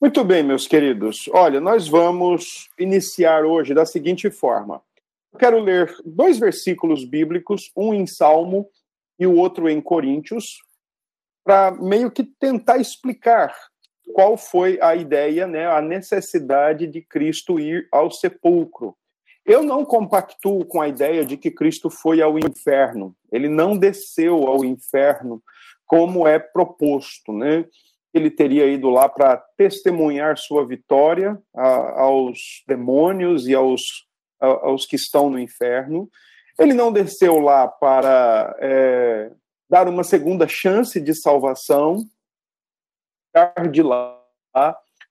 Muito bem, meus queridos. Olha, nós vamos iniciar hoje da seguinte forma. Eu quero ler dois versículos bíblicos, um em Salmo e o outro em Coríntios, para meio que tentar explicar qual foi a ideia, né, a necessidade de Cristo ir ao sepulcro. Eu não compactuo com a ideia de que Cristo foi ao inferno. Ele não desceu ao inferno como é proposto, né? Ele teria ido lá para testemunhar sua vitória a, aos demônios e aos, a, aos que estão no inferno. Ele não desceu lá para é, dar uma segunda chance de salvação, de lá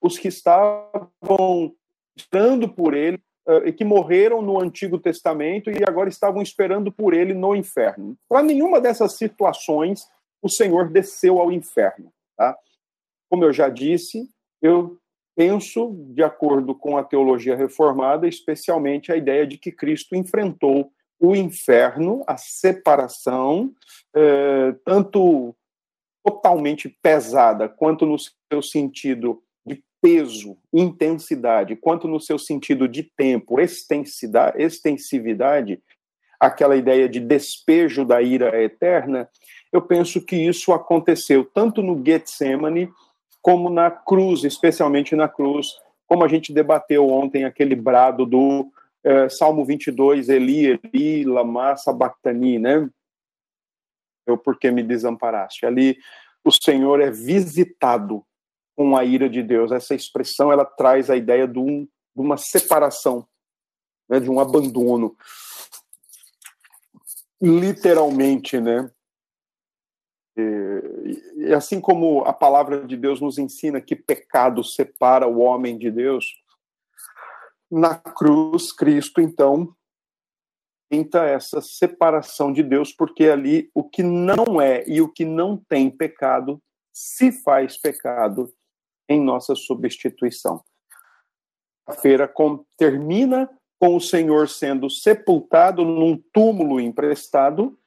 os que estavam esperando por ele e que morreram no Antigo Testamento e agora estavam esperando por ele no inferno. Para nenhuma dessas situações o Senhor desceu ao inferno. Tá? Como eu já disse, eu penso, de acordo com a teologia reformada, especialmente a ideia de que Cristo enfrentou o inferno, a separação, eh, tanto totalmente pesada, quanto no seu sentido de peso, intensidade, quanto no seu sentido de tempo, extensidade, extensividade, aquela ideia de despejo da ira eterna, eu penso que isso aconteceu tanto no Getsemane como na cruz, especialmente na cruz, como a gente debateu ontem aquele brado do eh, Salmo 22, Eli, Eli, lama sabachthani, né? Eu, porque me desamparaste? Ali, o Senhor é visitado com a ira de Deus. Essa expressão, ela traz a ideia de, um, de uma separação, né? de um abandono. Literalmente, né? E, assim como a palavra de Deus nos ensina que pecado separa o homem de Deus, na cruz, Cristo, então, tenta essa separação de Deus, porque ali o que não é e o que não tem pecado se faz pecado em nossa substituição. A feira com, termina com o Senhor sendo sepultado num túmulo emprestado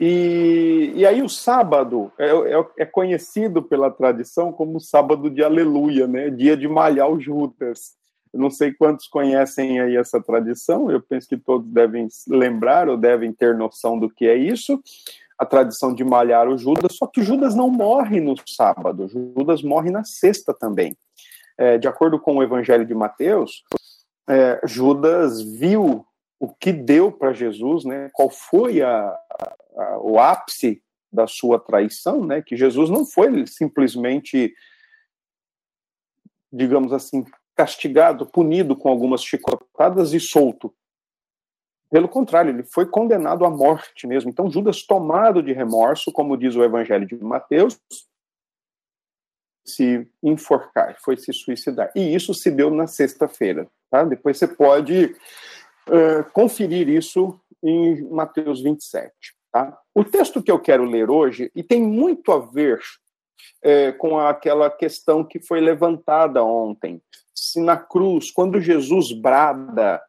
e, e aí o sábado é, é, é, conhecido pela tradição como sábado de aleluia, né? dia de malhar o Judas. Não sei quantos conhecem aí essa tradição, eu penso que todos devem lembrar ou devem ter noção do que é isso. A tradição de malhar o Judas, só que Judas não morre no sábado, Judas morre na sexta também. É, de acordo com o Evangelho de Mateus, é, Judas viu o que deu para Jesus, né? Qual foi a, a, o ápice da sua traição, né? Que Jesus não foi simplesmente, digamos assim, castigado, punido com algumas chicotadas e solto. Pelo contrário, ele foi condenado à morte mesmo. Então, Judas, tomado de remorso, como diz o Evangelho de Mateus, se enforcar, foi se suicidar. E isso se deu na sexta-feira. Tá? Depois você pode uh, conferir isso em Mateus 27. Tá? O texto que eu quero ler hoje, e tem muito a ver é, com aquela questão que foi levantada ontem. Se na cruz, quando Jesus brada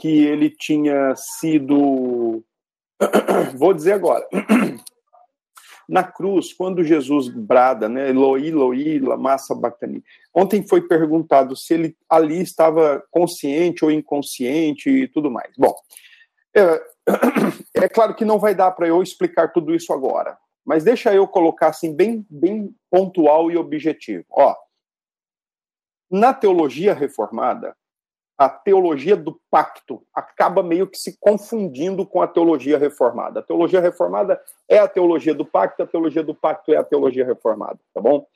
que ele tinha sido. Vou dizer agora. Na cruz, quando Jesus brada, né, Eloi, Eloi, massa bacani. Ontem foi perguntado se ele ali estava consciente ou inconsciente e tudo mais. Bom, é, é claro que não vai dar para eu explicar tudo isso agora, mas deixa eu colocar assim bem, bem pontual e objetivo. Ó, na teologia reformada, a teologia do pacto acaba meio que se confundindo com a teologia reformada. A teologia reformada é a teologia do pacto, a teologia do pacto é a teologia reformada, tá bom?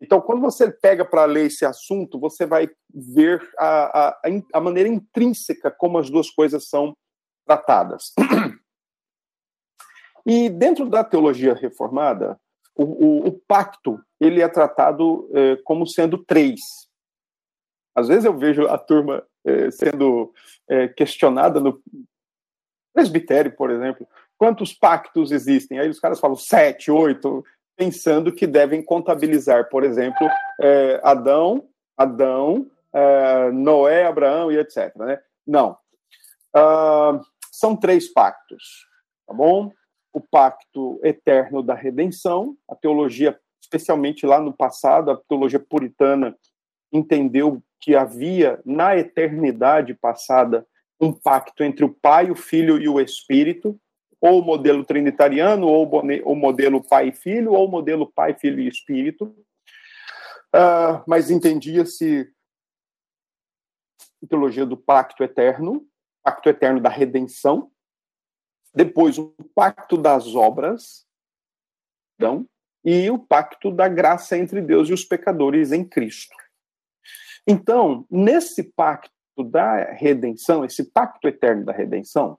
Então, quando você pega para ler esse assunto, você vai ver a, a, a maneira intrínseca como as duas coisas são tratadas. E dentro da teologia reformada, o, o, o pacto ele é tratado é, como sendo três. Às vezes eu vejo a turma é, sendo é, questionada no presbitério, por exemplo, quantos pactos existem? Aí os caras falam sete, oito, pensando que devem contabilizar, por exemplo, é, Adão, Adão, Noé, Abraão e etc. Né? Não. Uh, são três pactos, tá bom? O pacto eterno da redenção, a teologia especialmente lá no passado, a teologia puritana entendeu que havia na eternidade passada um pacto entre o Pai, o Filho e o Espírito, ou o modelo trinitariano, ou o modelo Pai e Filho, ou o modelo Pai, Filho e Espírito. Uh, mas entendia-se teologia do pacto eterno, pacto eterno da redenção, depois o pacto das obras, então, e o pacto da graça entre Deus e os pecadores em Cristo. Então, nesse pacto da redenção, esse pacto eterno da redenção,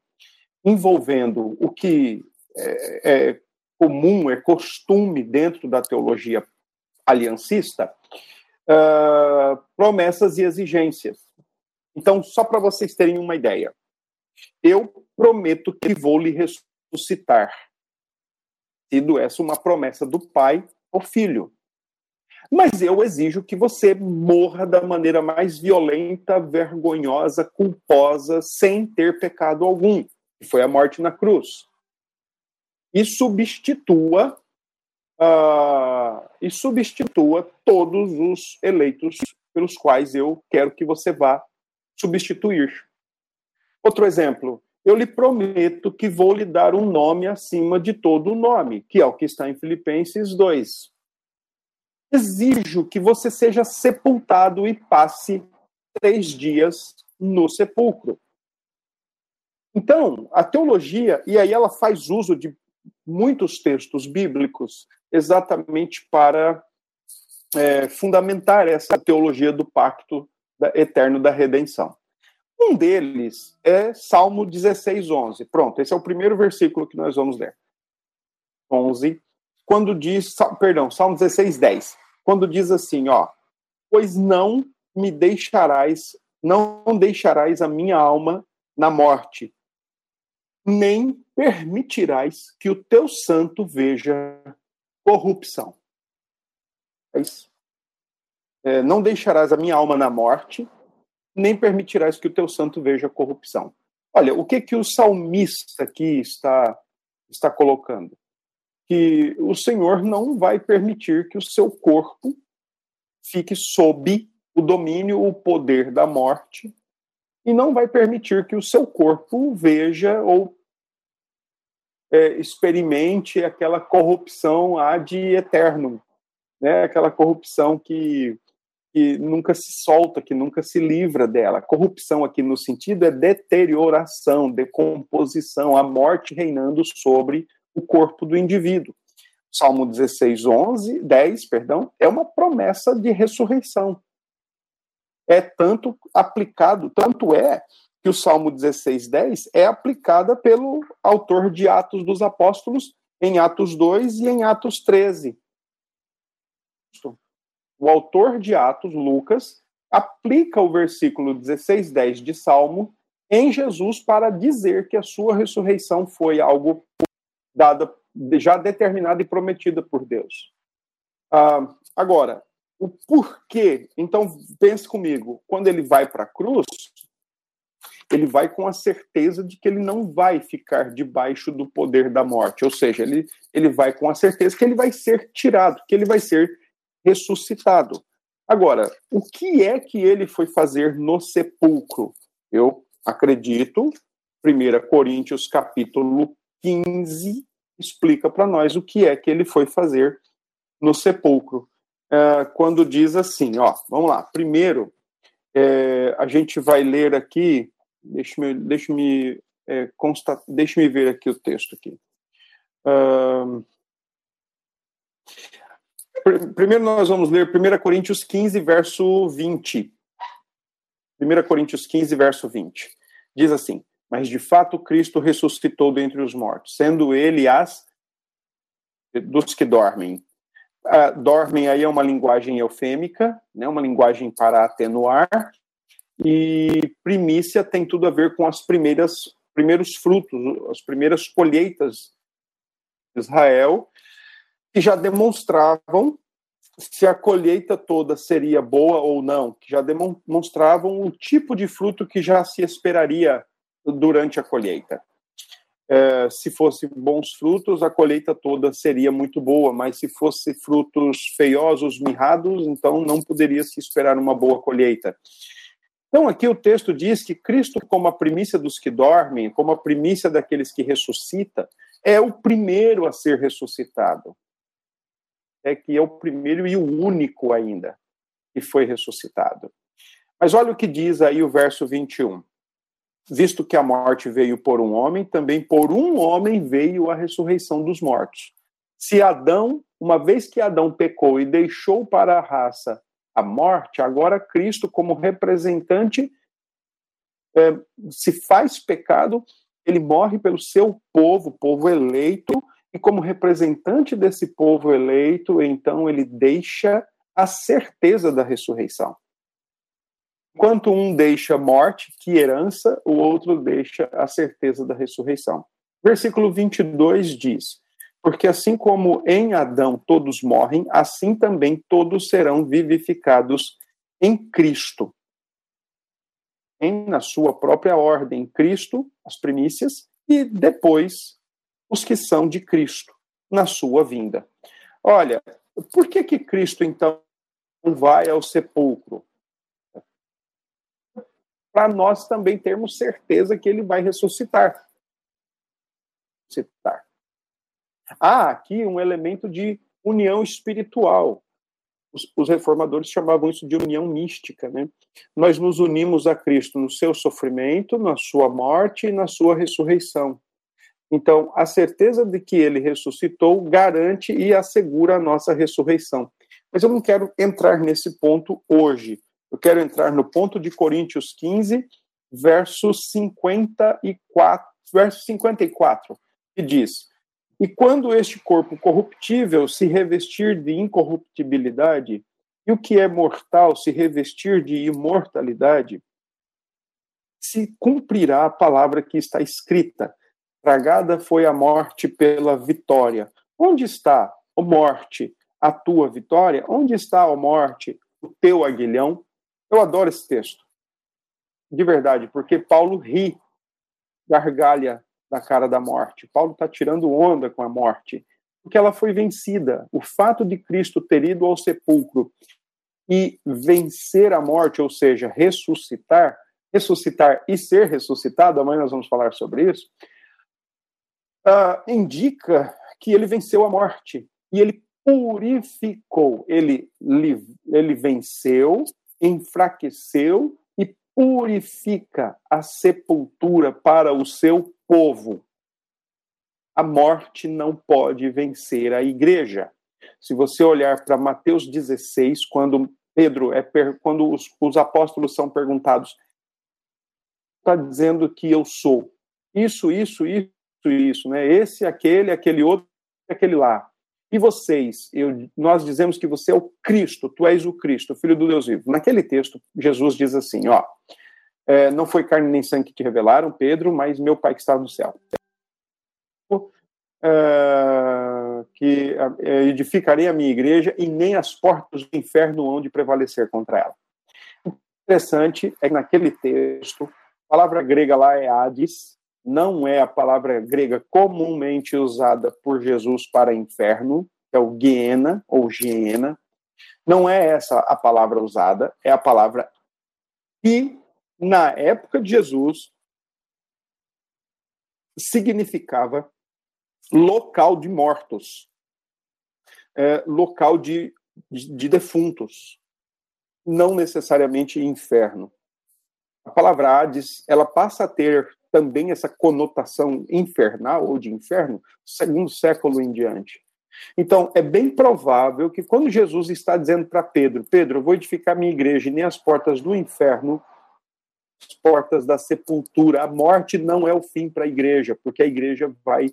envolvendo o que é, é comum, é costume dentro da teologia aliancista, uh, promessas e exigências. Então, só para vocês terem uma ideia, eu prometo que vou lhe ressuscitar, sendo essa uma promessa do Pai ao Filho. Mas eu exijo que você morra da maneira mais violenta, vergonhosa, culposa, sem ter pecado algum, que foi a morte na cruz. E substitua uh, e substitua todos os eleitos pelos quais eu quero que você vá substituir. Outro exemplo, eu lhe prometo que vou lhe dar um nome acima de todo o nome, que é o que está em Filipenses 2 exijo que você seja sepultado e passe três dias no sepulcro. Então, a teologia, e aí ela faz uso de muitos textos bíblicos exatamente para é, fundamentar essa teologia do pacto eterno da redenção. Um deles é Salmo 16, 11. Pronto, esse é o primeiro versículo que nós vamos ler. 11, quando diz, perdão, Salmo 16, 10, quando diz assim, ó, pois não me deixarás, não deixarás a minha alma na morte, nem permitirás que o teu santo veja corrupção. É isso. É, não deixarás a minha alma na morte, nem permitirás que o teu santo veja corrupção. Olha, o que que o salmista aqui está está colocando? Que o Senhor não vai permitir que o seu corpo fique sob o domínio, o poder da morte, e não vai permitir que o seu corpo veja ou é, experimente aquela corrupção ad eterno, né? aquela corrupção que, que nunca se solta, que nunca se livra dela. Corrupção aqui no sentido é deterioração, decomposição, a morte reinando sobre o corpo do indivíduo. Salmo 16, 11, 10, perdão, é uma promessa de ressurreição. É tanto aplicado, tanto é que o Salmo 16, 10 é aplicada pelo autor de Atos dos Apóstolos em Atos 2 e em Atos 13. O autor de Atos, Lucas, aplica o versículo 16, 10 de Salmo em Jesus para dizer que a sua ressurreição foi algo dada, já determinada e prometida por Deus. Ah, agora, o porquê? Então, pense comigo, quando ele vai para a cruz, ele vai com a certeza de que ele não vai ficar debaixo do poder da morte, ou seja, ele, ele vai com a certeza que ele vai ser tirado, que ele vai ser ressuscitado. Agora, o que é que ele foi fazer no sepulcro? Eu acredito, 1 Coríntios capítulo 15 explica para nós o que é que ele foi fazer no sepulcro. É, quando diz assim, ó, vamos lá. Primeiro, é, a gente vai ler aqui, deixe-me deixe -me, é, -me ver aqui o texto aqui. Uh, primeiro nós vamos ler 1 Coríntios 15, verso 20. 1 Coríntios 15, verso 20. Diz assim: mas de fato Cristo ressuscitou dentre os mortos, sendo ele as dos que dormem. Uh, dormem aí é uma linguagem eufêmica, né, uma linguagem para atenuar, e primícia tem tudo a ver com as primeiras primeiros frutos, as primeiras colheitas de Israel, que já demonstravam se a colheita toda seria boa ou não, que já demonstravam o tipo de fruto que já se esperaria durante a colheita. é, se fosse bons frutos, a colheita toda seria muito boa, mas se fosse frutos feiosos, mirrados, então não poderia se esperar uma boa colheita. Então, aqui o texto diz que Cristo, como a primícia dos que dormem, como a primícia daqueles que ressuscita, é o primeiro a ser ressuscitado. É que é o primeiro e o único ainda que foi ressuscitado. Mas olha o que diz aí o verso 21 visto que a morte veio por um homem, também por um homem veio a ressurreição dos mortos. Se Adão, uma vez que Adão pecou e deixou para a raça a morte, agora Cristo, como representante, é, se faz pecado, ele morre pelo seu povo, povo eleito, e como representante desse povo eleito, então ele deixa a certeza da ressurreição. Enquanto um deixa morte, que herança, o outro deixa a certeza da ressurreição. Versículo 22 diz: Porque assim como em Adão todos morrem, assim também todos serão vivificados em Cristo. Em, na sua própria ordem, Cristo, as primícias, e depois os que são de Cristo, na sua vinda. Olha, por que que Cristo então vai ao sepulcro? Para nós também termos certeza que ele vai ressuscitar. ressuscitar. Há aqui um elemento de união espiritual. Os, os, reformadores chamavam isso de união mística. Né? Nós nos unimos a Cristo no seu sofrimento, na sua morte e na sua ressurreição. Então, a certeza de que ele ressuscitou garante e assegura a nossa ressurreição. Mas eu não quero entrar nesse ponto hoje. Eu quero entrar no ponto de Coríntios 15, verso 54, verso 54, que diz: E quando este corpo corruptível se revestir de incorruptibilidade, e o que é mortal se revestir de imortalidade, se cumprirá a palavra que está escrita: Tragada foi a morte pela vitória. Onde está, ó morte, a tua vitória? Onde está, ó morte, o teu aguilhão? Eu adoro esse texto. De verdade, porque Paulo ri, gargalha da cara da morte. Paulo está tirando onda com a morte, porque ela foi vencida. O fato de Cristo ter ido ao sepulcro e vencer a morte, ou seja, ressuscitar, ressuscitar e ser ressuscitado, amanhã nós vamos falar sobre isso, uh, indica que ele venceu a morte e ele purificou, ele, ele venceu enfraqueceu e purifica a sepultura para o seu povo. A morte não pode vencer a igreja. Se você olhar para Mateus 16, quando Pedro é quando os, os apóstolos são perguntados, está dizendo que eu sou isso, isso, isso, isso, né? Esse, aquele, aquele outro, aquele lá. E vocês, eu, nós dizemos que você é o Cristo, tu és o Cristo, Filho do Deus vivo. Naquele texto, Jesus diz assim: ó, é, não foi carne nem sangue que te revelaram, Pedro, mas meu Pai que está no céu. É, que é, edificarei a minha igreja e nem as portas do inferno hão de prevalecer contra ela. O interessante é que naquele texto, a palavra grega lá é Hades, não é a palavra grega comumente usada por Jesus para inferno, é o Guiena ou Giena. Não é essa a palavra usada, é a palavra que, na época de Jesus, significava local de mortos, é, local de, de, de defuntos, não necessariamente inferno. A palavra Hades, ela passa a ter também essa conotação infernal ou de inferno, segundo século em diante. Então, é bem provável que quando Jesus está dizendo para Pedro: Pedro, eu vou edificar minha igreja e nem as portas do inferno, as portas da sepultura, a morte não é o fim para a igreja, porque a igreja vai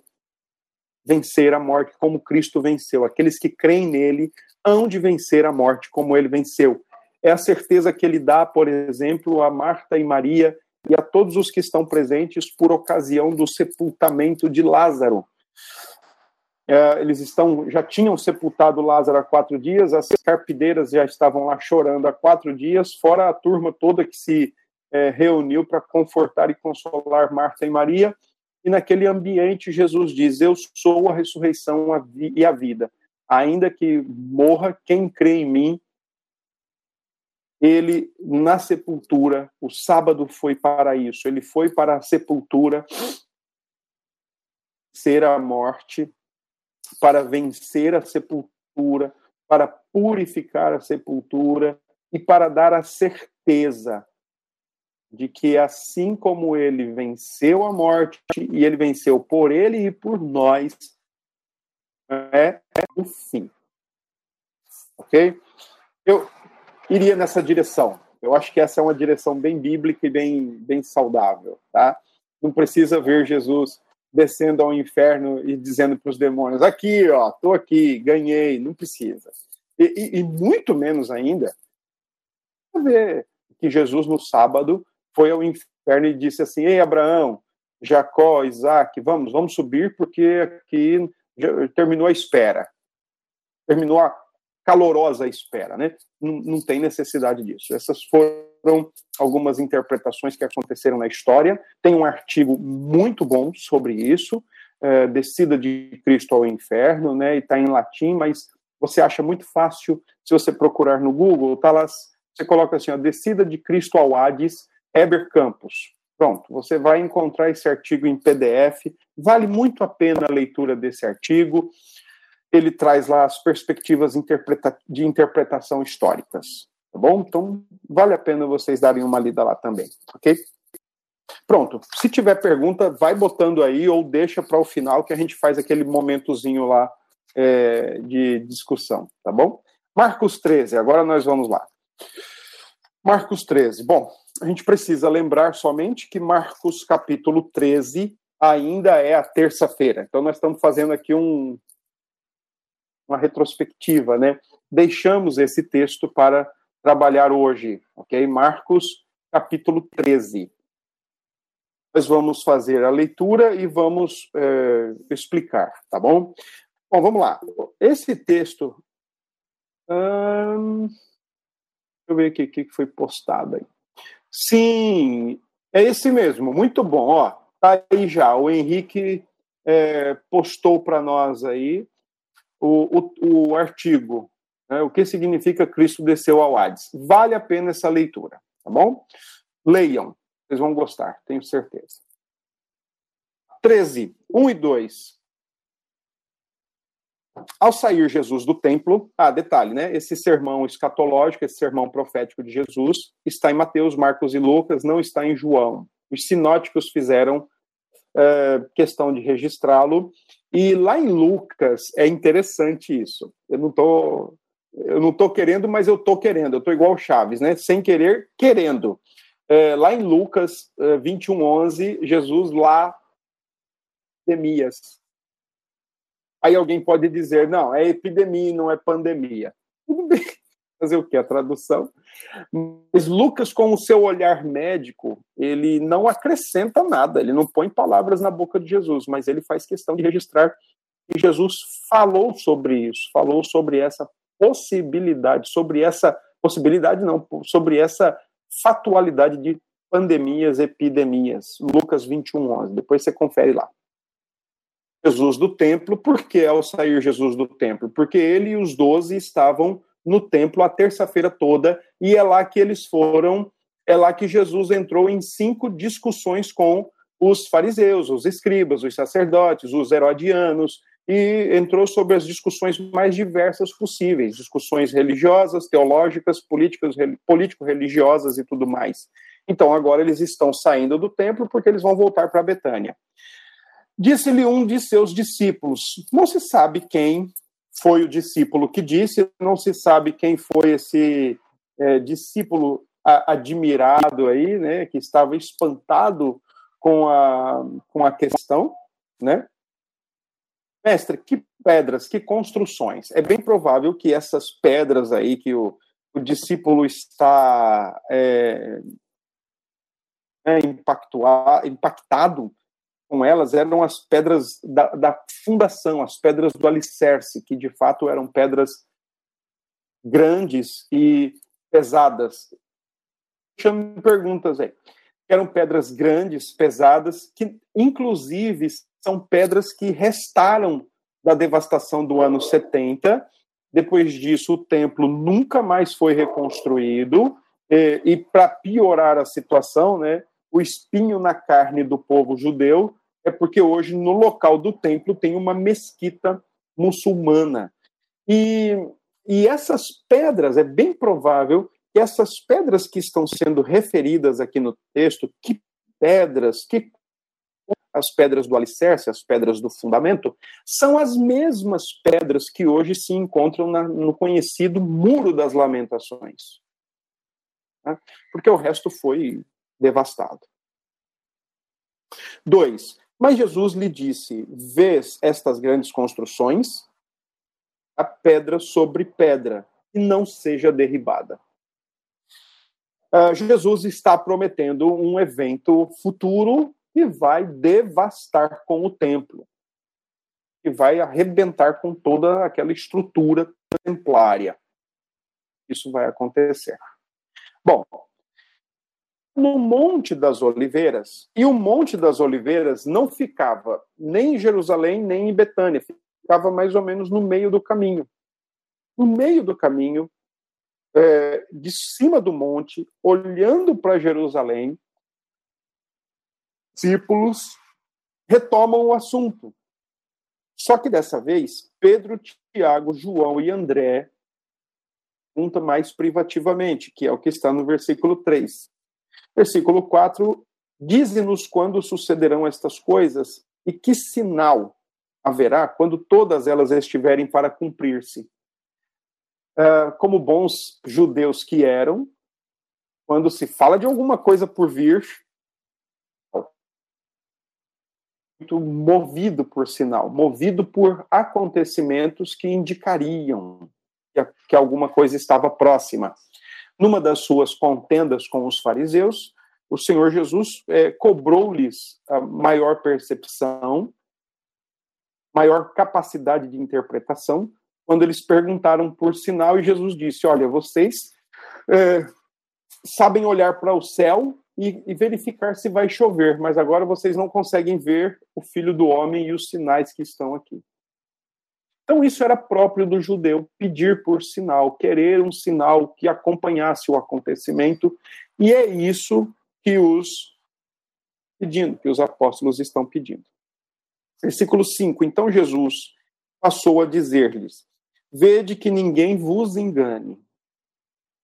vencer a morte como Cristo venceu. Aqueles que creem nele hão de vencer a morte como ele venceu. É a certeza que ele dá, por exemplo, a Marta e Maria e a todos os que estão presentes por ocasião do sepultamento de Lázaro. É, eles estão, já tinham sepultado Lázaro há quatro dias, as carpideiras já estavam lá chorando há quatro dias, fora a turma toda que se é, reuniu para confortar e consolar Marta e Maria. e naquele ambiente Jesus diz: Eu sou a ressurreição e a vida. Ainda que morra quem crê em mim, ele na sepultura, o sábado foi para isso, ele foi para a sepultura ser a morte, para vencer a sepultura, para purificar a sepultura e para dar a certeza de que assim como ele venceu a morte e ele venceu por ele e por nós, é, o fim. Ok? Eu iria nessa direção. Eu acho que essa é uma direção bem bíblica e bem, bem saudável, tá? Não precisa ver Jesus descendo ao inferno e dizendo para os demônios: aqui, ó, tô aqui, ganhei. Não precisa. E, e, e muito menos ainda ver que Jesus no sábado foi ao inferno e disse assim: Ei, Abraão, Jacó, Isaac, vamos, vamos subir, porque aqui terminou a espera. Terminou a calorosa espera, né? Não, não tem necessidade disso. Essas foram algumas interpretações que aconteceram na história. Tem um artigo muito bom sobre isso, é, Descida de Cristo ao Inferno, né? E está em latim, mas você acha muito fácil se você procurar no Google, tá lá, você coloca assim, a Descida de Cristo ao Hades, Heber Campos. Pronto, você vai encontrar esse artigo em PDF. Vale muito a pena a leitura desse artigo. Ele traz lá as perspectivas de interpretação históricas. Tá bom? Então, vale a pena vocês darem uma lida lá também, ok? Pronto. Se tiver pergunta, vai botando aí ou deixa para o final que a gente faz aquele momentozinho lá é, de discussão, tá bom? Marcos 13, agora nós vamos lá. Marcos 13. Bom, a gente precisa lembrar somente que Marcos capítulo 13 ainda é a terça-feira. Então nós estamos fazendo aqui um, uma retrospectiva, né? Deixamos esse texto para trabalhar hoje, ok? Marcos capítulo 13. Nós vamos fazer a leitura e vamos é, explicar, tá bom? Bom, vamos lá. Esse texto. Hum, deixa eu ver aqui o que foi postado aí. Sim, é esse mesmo, muito bom. Ó, tá aí já. O Henrique é, postou para nós aí o, o, o artigo. Né, o que significa Cristo desceu ao Hades? Vale a pena essa leitura, tá bom? Leiam, vocês vão gostar, tenho certeza. 13, 1 e 2. Ao sair Jesus do templo, ah, detalhe, né? Esse sermão escatológico, esse sermão profético de Jesus, está em Mateus, Marcos e Lucas, não está em João. Os sinóticos fizeram é, questão de registrá-lo. E lá em Lucas é interessante isso. Eu não tô, eu não tô querendo, mas eu tô querendo. Eu tô igual o Chaves, né? Sem querer, querendo. É, lá em Lucas é, 21, 11, Jesus lá epidemias Aí alguém pode dizer, não, é epidemia, não é pandemia. Tudo bem, fazer o que? A tradução. Mas Lucas, com o seu olhar médico, ele não acrescenta nada, ele não põe palavras na boca de Jesus, mas ele faz questão de registrar que Jesus falou sobre isso, falou sobre essa possibilidade, sobre essa possibilidade não, sobre essa fatualidade de pandemias, epidemias. Lucas 21, 11. Depois você confere lá. Jesus do templo. Por que ao sair Jesus do templo? Porque ele e os doze estavam no templo a terça-feira toda e é lá que eles foram, é lá que Jesus entrou em cinco discussões com os fariseus, os escribas, os sacerdotes, os herodianos, e entrou sobre as discussões mais diversas possíveis, discussões religiosas, teológicas, políticas, político-religiosas e tudo mais. Então agora eles estão saindo do templo porque eles vão voltar para Betânia. Disse-lhe um de seus discípulos. Não se sabe quem foi o discípulo que disse, não se sabe quem foi esse é, discípulo admirado aí, né, que estava espantado com a, com a questão, né? Mestre, que pedras, que construções. É bem provável que essas pedras aí que o, o discípulo está é, é, impactado com elas eram as pedras da, da, fundação, as pedras do alicerce, que de fato eram pedras grandes e pesadas. Chame perguntas aí. Eram pedras grandes, pesadas, que inclusive são pedras que restaram da devastação do ano 70. Depois disso, o templo nunca mais foi reconstruído. E, e para piorar a situação, né, o espinho na carne do povo judeu é porque hoje no local do templo tem uma mesquita muçulmana. E, e essas pedras, é bem provável que essas pedras que estão sendo referidas aqui no texto, que pedras, que as pedras do alicerce, as pedras do fundamento, são as mesmas pedras que hoje se encontram na, no conhecido Muro das Lamentações. Né? Porque o resto foi devastado. Dois, mas Jesus lhe disse: Vês estas grandes construções? A pedra sobre pedra, e não seja derribada. Uh, Jesus está prometendo um evento futuro que vai devastar com o templo, que vai arrebentar com toda aquela estrutura templária. Isso vai acontecer. Bom, no Monte das Oliveiras. E o Monte das Oliveiras não ficava nem em Jerusalém, nem em Betânia, ficava mais ou menos no meio do caminho. No meio do caminho, é, de cima do monte, olhando para Jerusalém, discípulos retomam o assunto. Só que dessa vez, Pedro, Tiago, João e André perguntam mais privativamente, que é o que está no versículo 3. Versículo 4: Dize-nos quando sucederão estas coisas e que sinal haverá quando todas elas estiverem para cumprir-se. Uh, como bons judeus que eram, quando se fala de alguma coisa por vir, muito movido por sinal, movido por acontecimentos que indicariam que, alguma coisa estava próxima. Numa das suas contendas com os fariseus, o Senhor Jesus é, cobrou-lhes a maior percepção, maior capacidade de interpretação, quando eles perguntaram por sinal, e Jesus disse: Olha, vocês é, sabem olhar para o céu e, e, verificar se vai chover, mas agora vocês não conseguem ver o filho do homem e os sinais que estão aqui. Então, isso era próprio do judeu, pedir por sinal, querer um sinal que acompanhasse o acontecimento, e é isso que os pedindo, que os apóstolos estão pedindo. Versículo 5: Então Jesus passou a dizer-lhes: Vede que ninguém vos engane.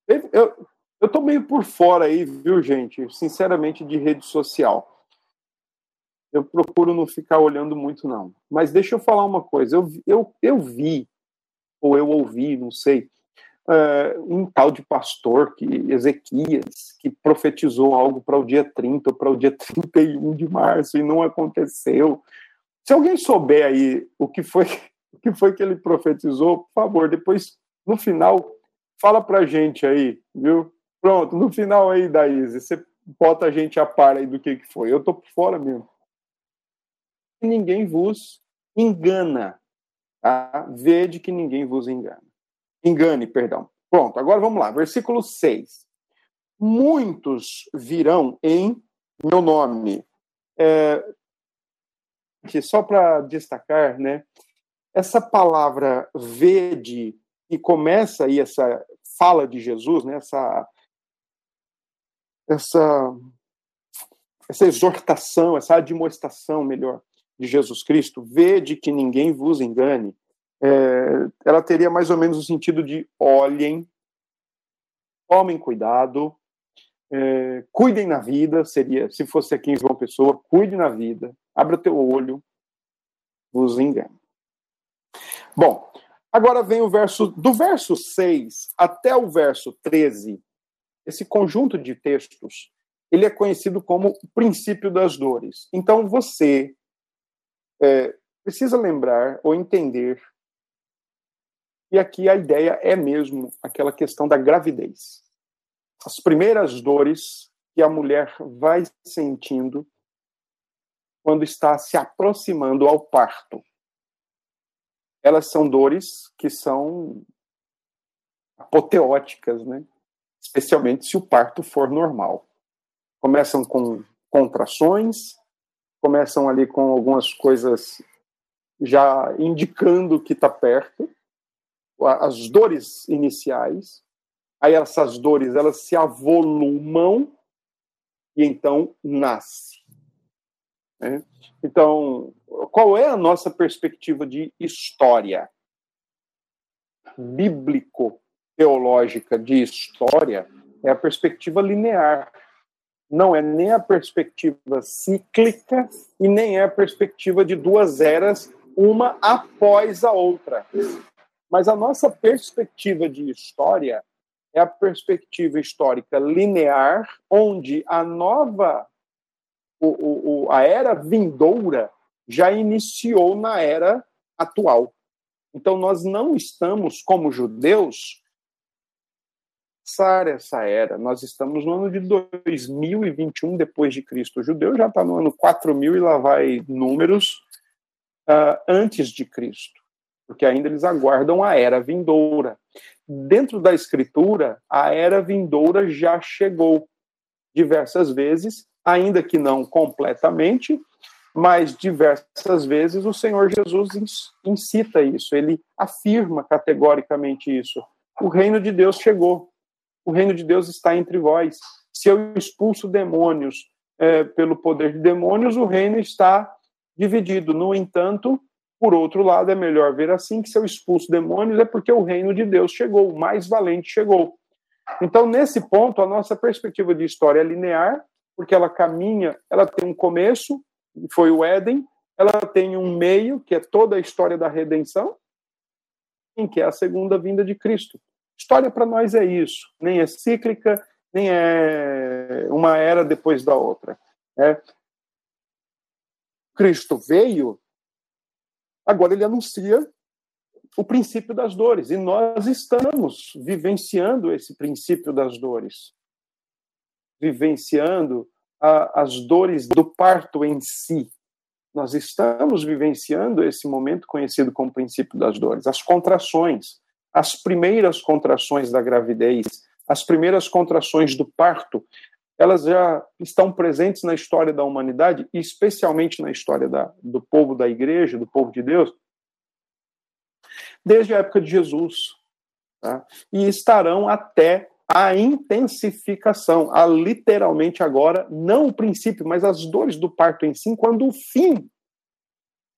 Eu estou meio por fora aí, viu, gente? Sinceramente, de rede social eu procuro não ficar olhando muito, não. Mas deixa eu falar uma coisa. Eu, eu, eu vi, ou eu ouvi, não sei, uh, um tal de pastor, que Ezequias, que profetizou algo para o dia 30 ou para o dia 31 de março e não aconteceu. Se alguém souber aí o que foi, o que, foi que ele profetizou, por favor, depois, no final, fala para gente aí, viu? Pronto, no final aí, Daís, você bota a gente a par aí do que, que foi. Eu tô por fora mesmo ninguém vos engana. Tá? Vede que ninguém vos engana. Engane, perdão. Pronto, agora vamos lá. Versículo 6. Muitos virão em meu nome. É, só para destacar, né? Essa palavra vede, que começa aí essa fala de Jesus, né? Essa, essa, essa exortação, essa admoestação, melhor, de Jesus Cristo, vede que ninguém vos engane, é, ela teria mais ou menos o sentido de olhem, tomem cuidado, é, cuidem na vida, seria, se fosse aqui em João Pessoa, cuide na vida, abra teu olho, vos engane. Bom, agora vem o verso, do verso 6 até o verso 13, esse conjunto de textos, ele é conhecido como o princípio das dores. Então, você é, precisa lembrar ou entender e aqui a ideia é mesmo aquela questão da gravidez. As primeiras dores que a mulher vai sentindo quando está se aproximando ao parto. Elas são dores que são apoteóticas, né? especialmente se o parto for normal. começam com contrações, começam ali com algumas coisas já indicando que está perto, as dores iniciais, aí essas dores elas se avolumam e então nasce. Né? Então, qual é a nossa perspectiva de história? Bíblico-teológica de história é a perspectiva linear. Não é nem a perspectiva cíclica e nem é a perspectiva de duas eras, uma após a outra. Mas a nossa perspectiva de história é a perspectiva histórica linear, onde a nova, o, o, a era vindoura já iniciou na era atual. Então, nós não estamos, como judeus, passar essa era. Nós estamos no ano de 2021 depois de Cristo. O judeu já está no ano 4000 e lá vai números uh, antes de Cristo, porque ainda eles aguardam a era vindoura. Dentro da Escritura, a era vindoura já chegou diversas vezes, ainda que não completamente, mas diversas vezes o Senhor Jesus incita isso, ele afirma categoricamente isso. O reino de Deus chegou, o reino de Deus está entre vós. Se eu expulso demônios é, pelo poder de demônios, o reino está dividido. No entanto, por outro lado, é melhor ver assim que se eu expulso demônios é porque o reino de Deus chegou, o mais valente chegou. Então, nesse ponto, a nossa perspectiva de história é linear, porque ela caminha, ela tem um começo, foi o Éden, ela tem um meio, que é toda a história da redenção, que é a segunda vinda de Cristo. História para nós é isso, nem é cíclica, nem é uma era depois da outra. É, Cristo veio, agora ele anuncia o princípio das dores, e nós estamos vivenciando esse princípio das dores, vivenciando a, as dores do parto em si. Nós estamos vivenciando esse momento conhecido como princípio das dores, as contrações, as primeiras contrações da gravidez, as primeiras contrações do parto, elas já estão presentes na história da humanidade, e especialmente na história da, do povo da igreja, do povo de Deus, desde a época de Jesus. Tá? E estarão até a intensificação, a literalmente agora, não o princípio, mas as dores do parto em si, quando o fim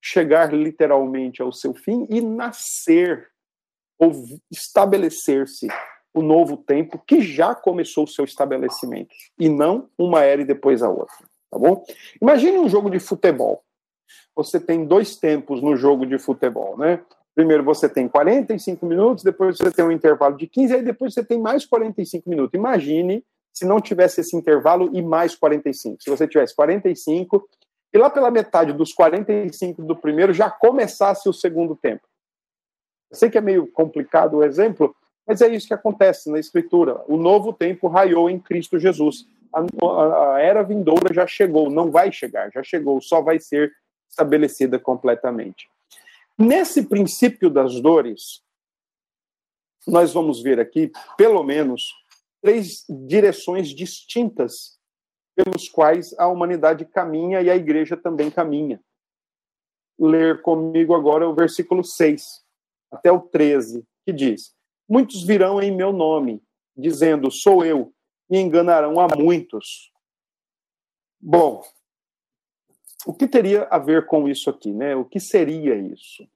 chegar literalmente ao seu fim e nascer ou estabelecer-se o novo tempo que já começou o seu estabelecimento e não uma era e depois a outra, tá bom? Imagine um jogo de futebol. Você tem dois tempos no jogo de futebol, né? Primeiro você tem 45 minutos, depois você tem um intervalo de 15, aí depois você tem mais 45 minutos. Imagine se não tivesse esse intervalo e mais 45. Se você tivesse 45 e lá pela metade dos 45 do primeiro já começasse o segundo tempo. Sei que é meio complicado o exemplo, mas é isso que acontece na Escritura. O novo tempo raiou em Cristo Jesus. A, a, era vindoura já chegou, não vai chegar, já chegou, só vai ser estabelecida completamente. Nesse princípio das dores, nós vamos ver aqui, pelo menos, três direções distintas pelos quais a humanidade caminha e a igreja também caminha. Ler comigo agora o versículo 6 até o 13, que diz: Muitos virão em meu nome, dizendo: Sou eu, e enganarão a muitos. Bom, o que teria a ver com isso aqui, né? O que seria isso?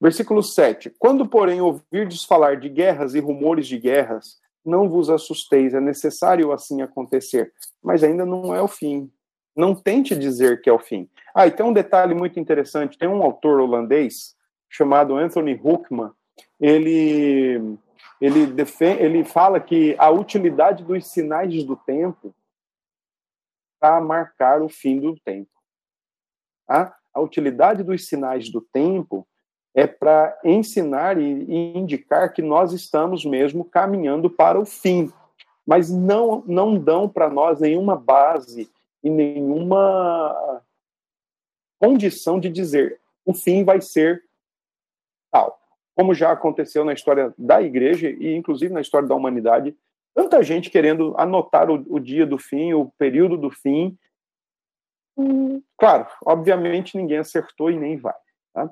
Versículo 7. Quando, porém, ouvirdes falar de guerras e rumores de guerras, não vos assusteis, é necessário assim acontecer, mas ainda não é o fim. Não tente dizer que é o fim. Ah, e tem um detalhe muito interessante: tem um autor holandês chamado Anthony Hoekman, ele ele defende, ele fala que a utilidade dos sinais do tempo para marcar o fim do tempo. Tá? A utilidade dos sinais do tempo é para ensinar e, e indicar que nós estamos mesmo caminhando para o fim, mas não não dão para nós nenhuma base e nenhuma condição de dizer o fim vai ser como já aconteceu na história da igreja e inclusive na história da humanidade Tanta gente querendo anotar o, o dia do fim, o período do fim. Claro, obviamente ninguém acertou e nem vai. Tá?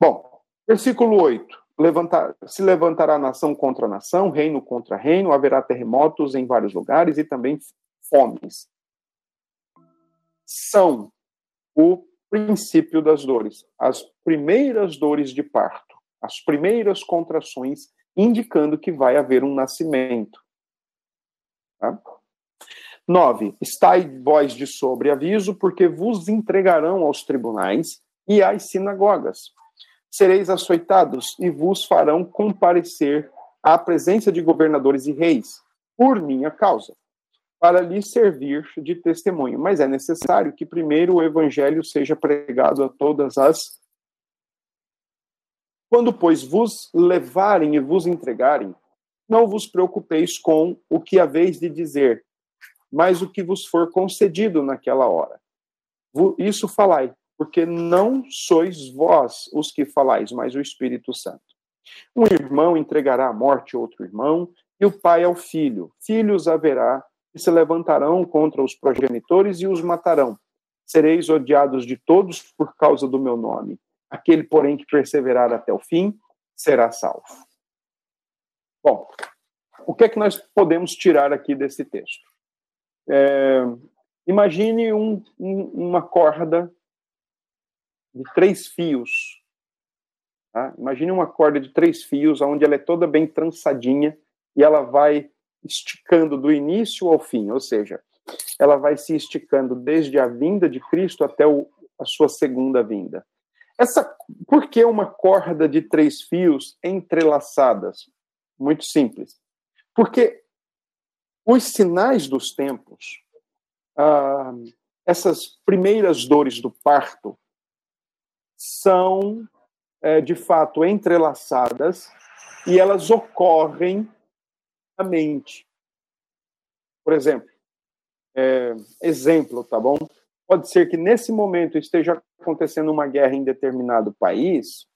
Bom, versículo 8. Levantar, se levantará nação contra nação, reino contra reino, haverá terremotos em vários lugares e também fomes. São o princípio das dores, as primeiras dores de parto, as primeiras contrações, indicando que vai haver um nascimento. Tá? 9. Estai vós de sobreaviso, porque vos entregarão aos tribunais e às sinagogas sereis açoitados e vos farão comparecer à presença de governadores e reis, por minha causa, para lhes servir de testemunho. Mas é necessário que primeiro o evangelho seja pregado a todas as. Quando, pois, vos levarem e vos entregarem, não vos preocupeis com o que haveis de dizer, mas o que vos for concedido naquela hora. Isso falai, porque não sois vós os que falais, mas o Espírito Santo. Um irmão entregará à morte outro irmão, e o pai ao filho. Filhos haverá que se levantarão contra os progenitores e os matarão. Sereis odiados de todos por causa do meu nome. Aquele, porém, que perseverar até o fim, será salvo. Bom, o que é que nós podemos tirar aqui desse texto? É, imagine um, um, uma corda de três fios. Tá? Imagine uma corda de três fios, onde ela é toda bem trançadinha e ela vai esticando do início ao fim, ou seja, ela vai se esticando desde a vinda de Cristo até o, a sua segunda vinda. Essa, por que uma corda de três fios entrelaçadas? Muito simples. Porque os sinais dos tempos, ah, essas primeiras dores do parto, são, é, de fato, entrelaçadas e elas ocorrem na mente. Por exemplo, é, exemplo, tá bom? Pode ser que nesse momento esteja acontecendo uma guerra em determinado país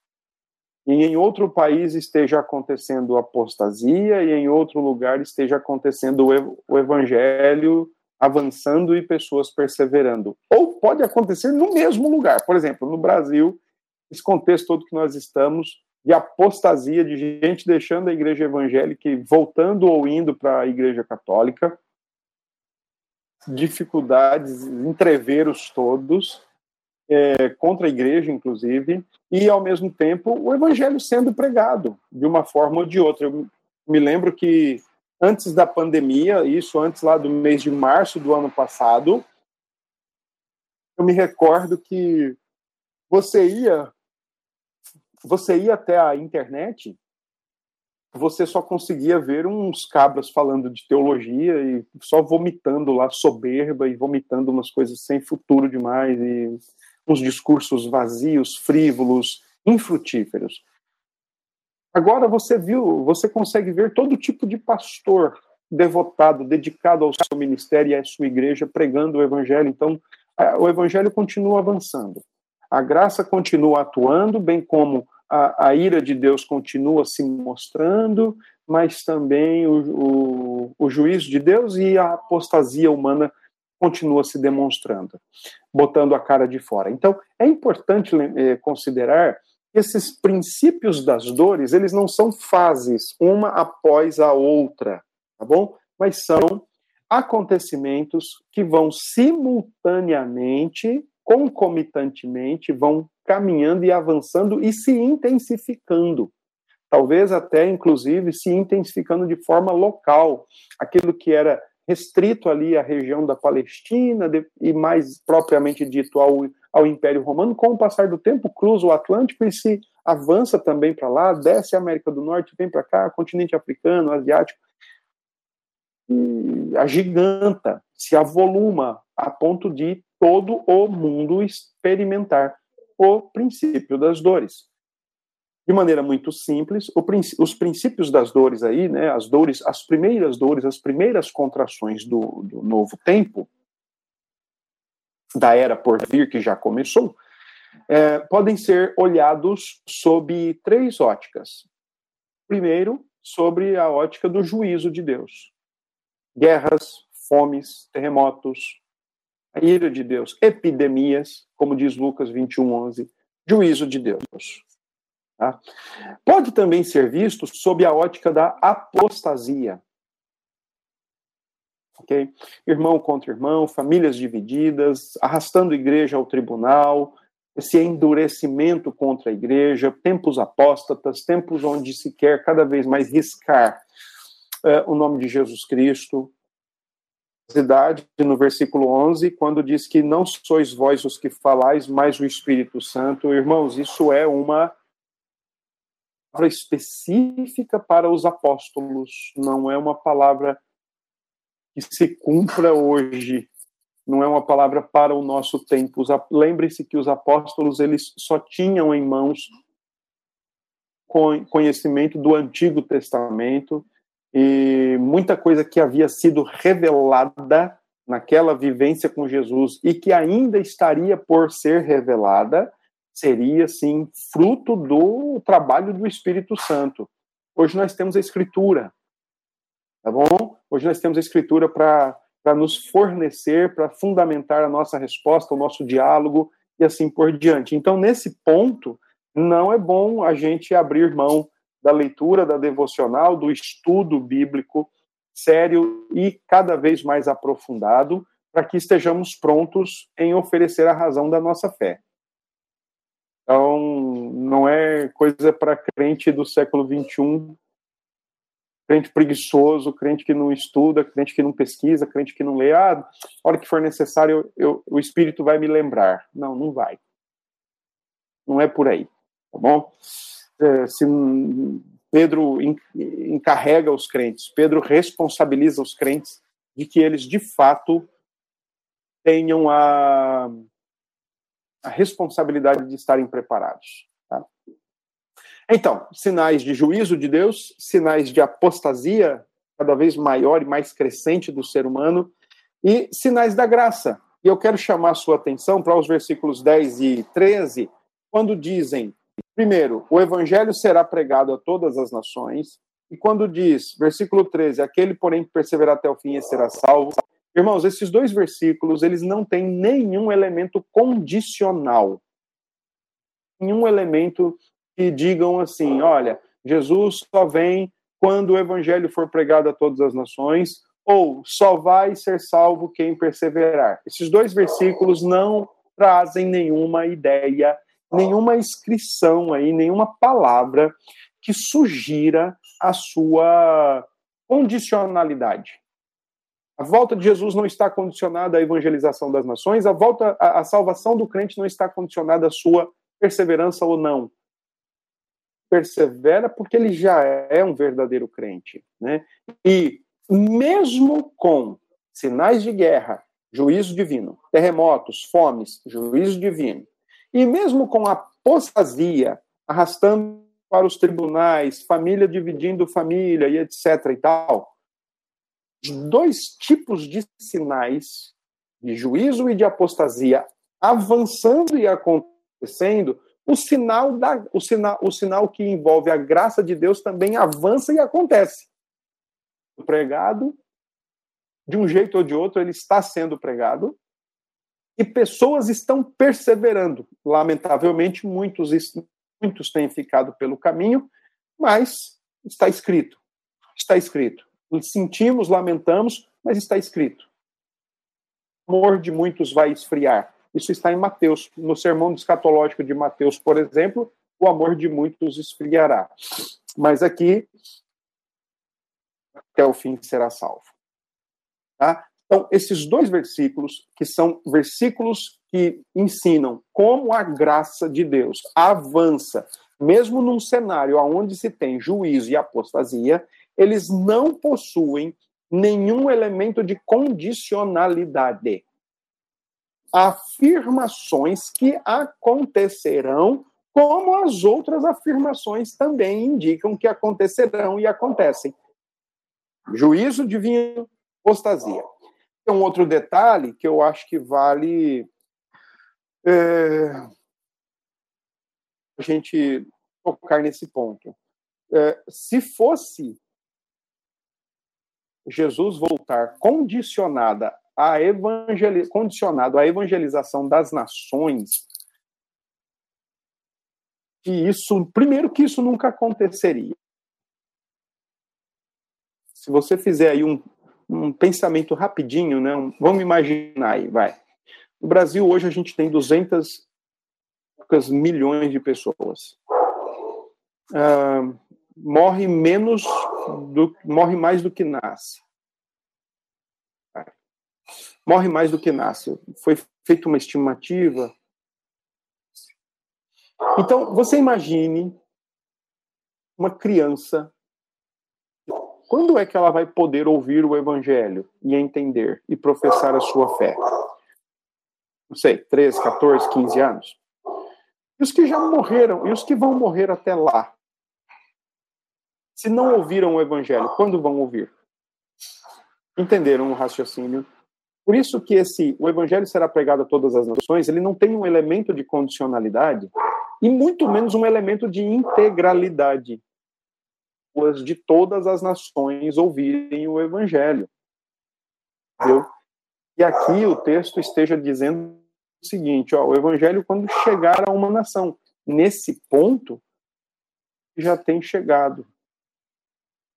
e em outro país esteja acontecendo apostasia e em outro lugar esteja acontecendo o evangelho avançando e pessoas perseverando. Ou pode acontecer no mesmo lugar. Por exemplo, no Brasil, esse contexto todo que nós estamos de apostasia, de gente deixando a igreja evangélica e voltando ou indo para a igreja católica, dificuldades, entreveros todos, é, contra a igreja, inclusive, e ao mesmo tempo o evangelho sendo pregado de uma forma ou de outra. Eu me lembro que antes da pandemia, isso antes lá do mês de março do ano passado, eu me recordo que você ia você ia até a internet, você só conseguia ver uns cabras falando de teologia e só vomitando lá soberba e vomitando umas coisas sem futuro demais e uns discursos vazios, frívolos, infrutíferos. Agora você viu, você consegue ver todo tipo de pastor devotado, dedicado ao seu ministério e à sua igreja, pregando o evangelho. Então, o evangelho continua avançando. A graça continua atuando, bem como a, a ira de Deus continua se mostrando, mas também o, o, o juízo de Deus e a apostasia humana continua se demonstrando, botando a cara de fora. Então, é importante eh, considerar esses princípios das dores, eles não são fases, uma após a outra, tá bom? Mas são acontecimentos que vão simultaneamente, concomitantemente, vão caminhando e avançando e se intensificando. Talvez até, inclusive, se intensificando de forma local. Aquilo que era restrito ali à região da Palestina e mais propriamente dito ao, ao Império Romano, com o passar do tempo cruza o Atlântico e se avança também para lá, desce a América do Norte, vem para cá, continente africano, asiático, e agiganta, se avoluma a ponto de todo o mundo experimentar o princípio das dores de maneira muito simples, os princípios das dores aí, né, as dores, as primeiras dores, as primeiras contrações do, do novo tempo, da era por vir que já começou, é, podem ser olhados sob três óticas. Primeiro, sobre a ótica do juízo de Deus. guerras, fomes, terremotos, a ira de Deus, epidemias, como diz Lucas 21, 11, juízo de Deus. Tá? Pode também ser visto sob a ótica da apostasia. Okay? Irmão contra irmão, famílias divididas, arrastando a igreja ao tribunal, esse endurecimento contra a igreja, tempos apóstatas, tempos onde se quer cada vez mais riscar uh, o nome de Jesus Cristo. Cidade, no versículo 11, quando diz que não sois vós os que falais, mas o Espírito Santo. Irmãos, isso é uma palavra específica para os apóstolos, não é uma palavra que se cumpra hoje não é uma palavra para o nosso tempo. Lembre-se que os apóstolos eles só tinham em mãos conhecimento do Antigo Testamento e muita coisa que havia sido revelada naquela vivência com Jesus e que ainda estaria por ser revelada seria sim fruto do trabalho do Espírito Santo. Hoje nós temos a Escritura, tá bom? Hoje nós temos a Escritura para para nos fornecer, para fundamentar a nossa resposta, o nosso diálogo e assim por diante. Então, nesse ponto, não é bom a gente abrir mão da leitura, da devocional, do estudo bíblico sério e cada vez mais aprofundado, para que estejamos prontos em oferecer a razão da nossa fé. Então, não é coisa para crente do século XXI crente preguiçoso, crente que não estuda, crente que não pesquisa, crente que não lê. Ah, a hora que for necessário, eu, o Espírito vai me lembrar. Não, não vai. Não é por aí, tá bom? É, se Pedro encarrega os crentes, Pedro responsabiliza os crentes de que eles, de fato, tenham a, a responsabilidade de estarem preparados. Então, sinais de juízo de Deus, sinais de apostasia cada vez maior e mais crescente do ser humano, e sinais da graça. E eu quero chamar a sua atenção para os versículos 10 e 13, quando dizem, primeiro, o evangelho será pregado a todas as nações, e quando diz, versículo 13, aquele, porém, que perseverar até o fim será salvo. Irmãos, esses dois versículos, eles não têm nenhum elemento condicional. Nenhum elemento que digam assim: olha, Jesus só vem quando o evangelho for pregado a todas as nações, ou só vai ser salvo quem perseverar. Esses dois versículos não trazem nenhuma ideia, nenhuma inscrição aí, nenhuma palavra que sugira a sua condicionalidade. A volta de Jesus não está condicionada à evangelização das nações, a volta, a, a salvação do crente não está condicionada à sua perseverança ou não persevera porque ele já é um verdadeiro crente, né? E mesmo com sinais de guerra, juízo divino, terremotos, fomes, juízo divino, e mesmo com apostasia arrastando para os tribunais, família dividindo família e etc e tal, dois tipos de sinais de juízo e de apostasia avançando e acontecendo o sinal, da, o, sinal, o sinal que envolve a graça de Deus também avança e acontece. O pregado, de um jeito ou de outro, ele está sendo pregado e pessoas estão perseverando. Lamentavelmente, muitos, muitos têm ficado pelo caminho, mas está escrito. Está escrito. Sentimos, lamentamos, mas está escrito. O amor de muitos vai esfriar. Isso está em Mateus. No sermão escatológico de Mateus, por exemplo, o amor de muitos esfriará. Mas aqui, até o fim será salvo. Tá? Então, esses dois versículos, que são versículos que ensinam como a graça de Deus avança, mesmo num cenário onde se tem juízo e apostasia, eles não possuem nenhum elemento de condicionalidade afirmações que acontecerão, como as outras afirmações também indicam que acontecerão e acontecem. Juízo divino, apostasia. Tem um outro detalhe que eu acho que vale é, a gente tocar nesse ponto. É, se fosse Jesus voltar condicionada a evangeli condicionado à evangelização das nações, que isso, primeiro que isso nunca aconteceria. Se você fizer aí um, um pensamento rapidinho, né? Um, vamos imaginar aí, vai. No Brasil hoje a gente tem 200 milhões de pessoas. Uh, morre menos do morre mais do que nasce. Morre mais do que nasce. Foi feita uma estimativa. Então, você imagine uma criança quando é que ela vai poder ouvir o evangelho e entender e professar a sua fé? Não sei, 13, 14, 15 anos? E os que já morreram, e os que vão morrer até lá? Se não ouviram o evangelho, quando vão ouvir? Entenderam o raciocínio? Por isso que esse o evangelho será pregado a todas as nações, ele não tem um elemento de condicionalidade e muito menos um elemento de integralidade. De todas as nações ouvirem o evangelho. Entendeu? E aqui o texto esteja dizendo o seguinte, ó, o evangelho quando chegar a uma nação, nesse ponto já tem chegado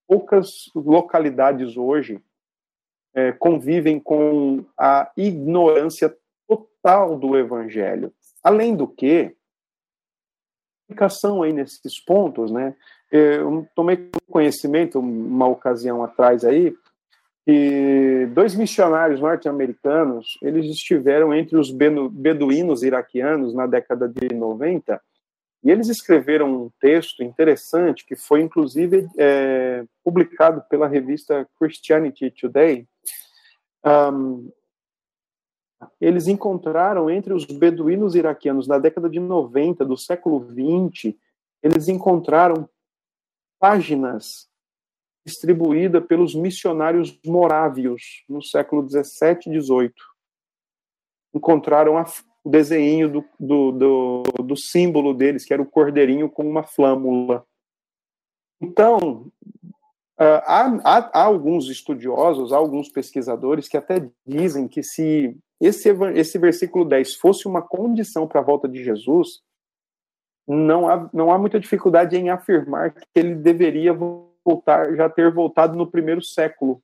poucas localidades hoje é, convivem com a ignorância total do evangelho. Além do que, explicação aí nesses pontos, né? Eu tomei conhecimento uma ocasião atrás aí que dois missionários norte-americanos eles estiveram entre os beduínos iraquianos na década de 90 e eles escreveram um texto interessante que foi, inclusive, é, publicado pela revista Christianity Today. Um, eles encontraram entre os beduínos iraquianos da década de 90 do século 20, eles encontraram páginas distribuídas pelos missionários morávios no século 17 e 18. Encontraram a o desenho do, do, do, do símbolo deles, que era o cordeirinho com uma flâmula. Então, Uh, há, há, há, alguns estudiosos, há alguns pesquisadores que até dizem que se esse, esse versículo 10 fosse uma condição para a volta de Jesus, não há, não há muita dificuldade em afirmar que ele deveria voltar, já ter voltado no primeiro século,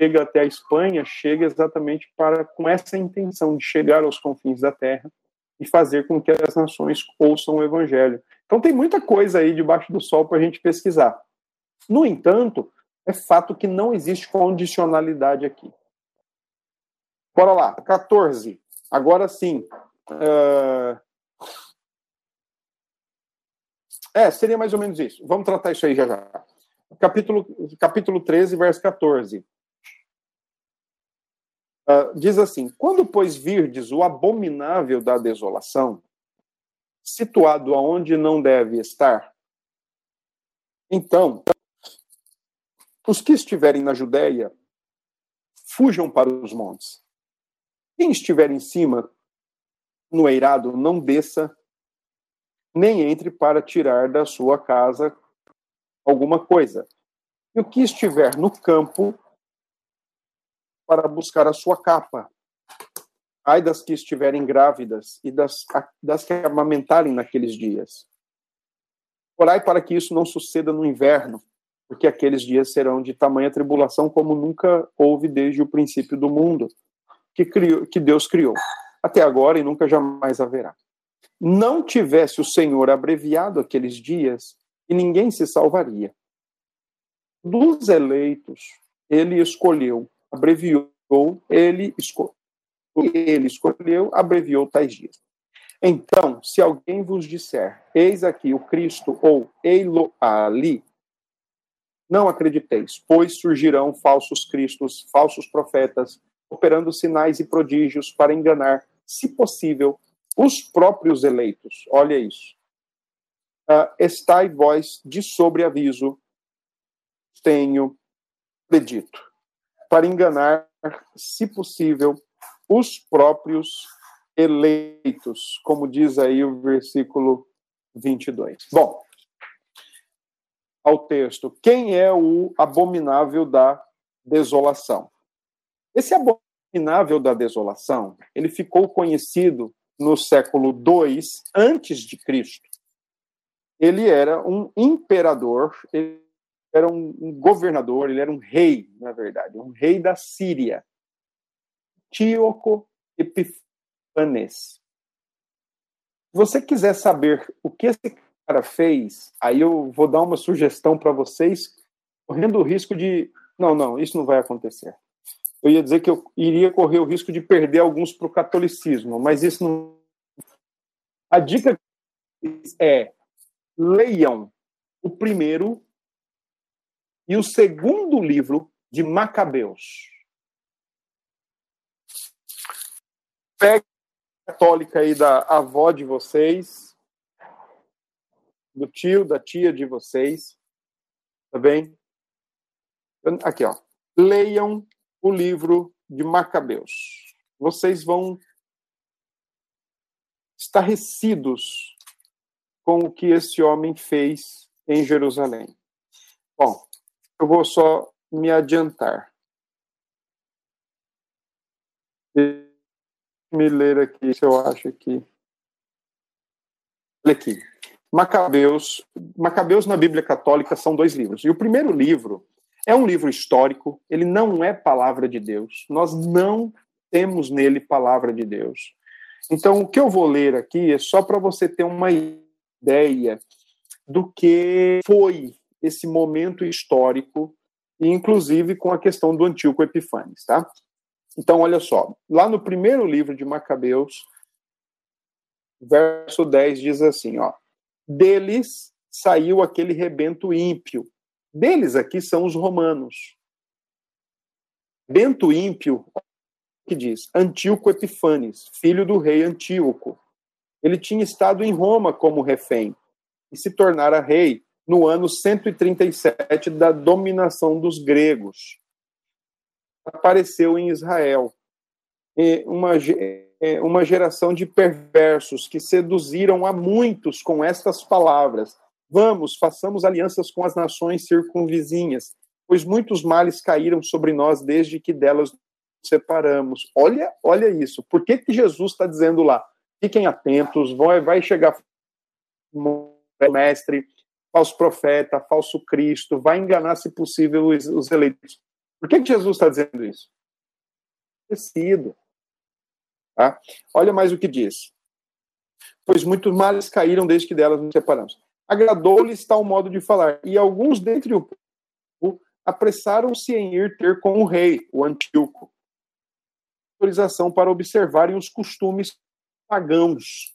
chega até a Espanha, chega exatamente para com essa intenção de chegar aos confins da terra e fazer com que as nações ouçam o evangelho. Então tem muita coisa aí debaixo do sol para a gente pesquisar. No entanto, é fato que não existe condicionalidade aqui. Bora lá, 14. Agora sim. Uh... É, seria mais ou menos isso. Vamos tratar isso aí já já. Capítulo, capítulo 13, verso 14. Uh, diz assim: Quando, pois, virdes o abominável da desolação, situado aonde não deve estar, então, os que estiverem na Judéia, fujam para os montes. Quem estiver em cima, no eirado, não desça, nem entre para tirar da sua casa alguma coisa. E o que estiver no campo, para buscar a sua capa. Ai das que estiverem grávidas e das, das que amamentarem naqueles dias. Orai para que isso não suceda no inverno, porque aqueles dias serão de tamanha tribulação como nunca houve desde o princípio do mundo, que, criou, que Deus criou, até agora e nunca jamais haverá. Não tivesse o Senhor abreviado aqueles dias, e ninguém se salvaria. Dos eleitos, ele escolheu abreviou, ele, escolheu, ele escolheu, abreviou tais dias. Então, se alguém vos disser, eis aqui o Cristo, ou eilo ali, não acrediteis, pois surgirão falsos cristos, falsos profetas, operando sinais e prodígios para enganar, se possível, os próprios eleitos. Olha isso. Uh, estai vós de sobreaviso, tenho predito para enganar, se possível, os próprios eleitos, como diz aí o versículo 22. Bom, ao texto, quem é o abominável da desolação. Esse abominável da desolação, ele ficou conhecido no século II antes de Cristo. Ele era um imperador, ele era um, governador, ele era um rei, na verdade, um rei da Síria. Tíoco Epifanes. Se você quiser saber o que esse cara fez, aí eu vou dar uma sugestão para vocês, correndo o risco de. Não, não, isso não vai acontecer. Eu ia dizer que eu iria correr o risco de perder alguns para o catolicismo, mas isso não. A dica é leiam o primeiro e o segundo livro de Macabeus. Pegue a católica aí da avó de vocês, do tio, da tia de vocês, tá bem? Aqui, ó. Leiam o livro de Macabeus. Vocês vão estarrecidos com o que esse homem fez em Jerusalém. Bom, eu vou só me adiantar. Me ler aqui, se eu acho que. Olha aqui. Macabeus. Macabeus na Bíblia Católica são dois livros. E o primeiro livro é um livro histórico, ele não é palavra de Deus. Nós não temos nele palavra de Deus. Então, o que eu vou ler aqui é só para você ter uma ideia do que foi esse momento histórico, inclusive com a questão do Antíoco Epifanes, tá? Então, olha só, lá no primeiro livro de Macabeus, verso 10 diz assim, ó: Deles saiu aquele rebento ímpio. Deles aqui são os romanos. Bento ímpio, que diz, Antíoco Epifanes, filho do rei Antíoco. Ele tinha estado em Roma como refém e se tornara rei no ano 137 da dominação dos gregos. Apareceu em Israel uma, uma geração de perversos que seduziram a muitos com estas palavras. Vamos, façamos alianças com as nações circunvizinhas, pois muitos males caíram sobre nós desde que delas nos separamos. Olha, olha isso. Por que, que Jesus está dizendo lá? Fiquem atentos, vai, vai chegar mestre, falso profeta, falso Cristo, vai enganar, se possível, os, os eleitos. Por que, que Jesus está dizendo isso? Tecido. Tá? Olha mais o que diz. Pois muitos males caíram desde que delas nos separamos. Agradou-lhes tal modo de falar, e alguns dentre o povo apressaram-se em ir ter com o rei, o Antíoco, autorização para observarem os costumes pagãos.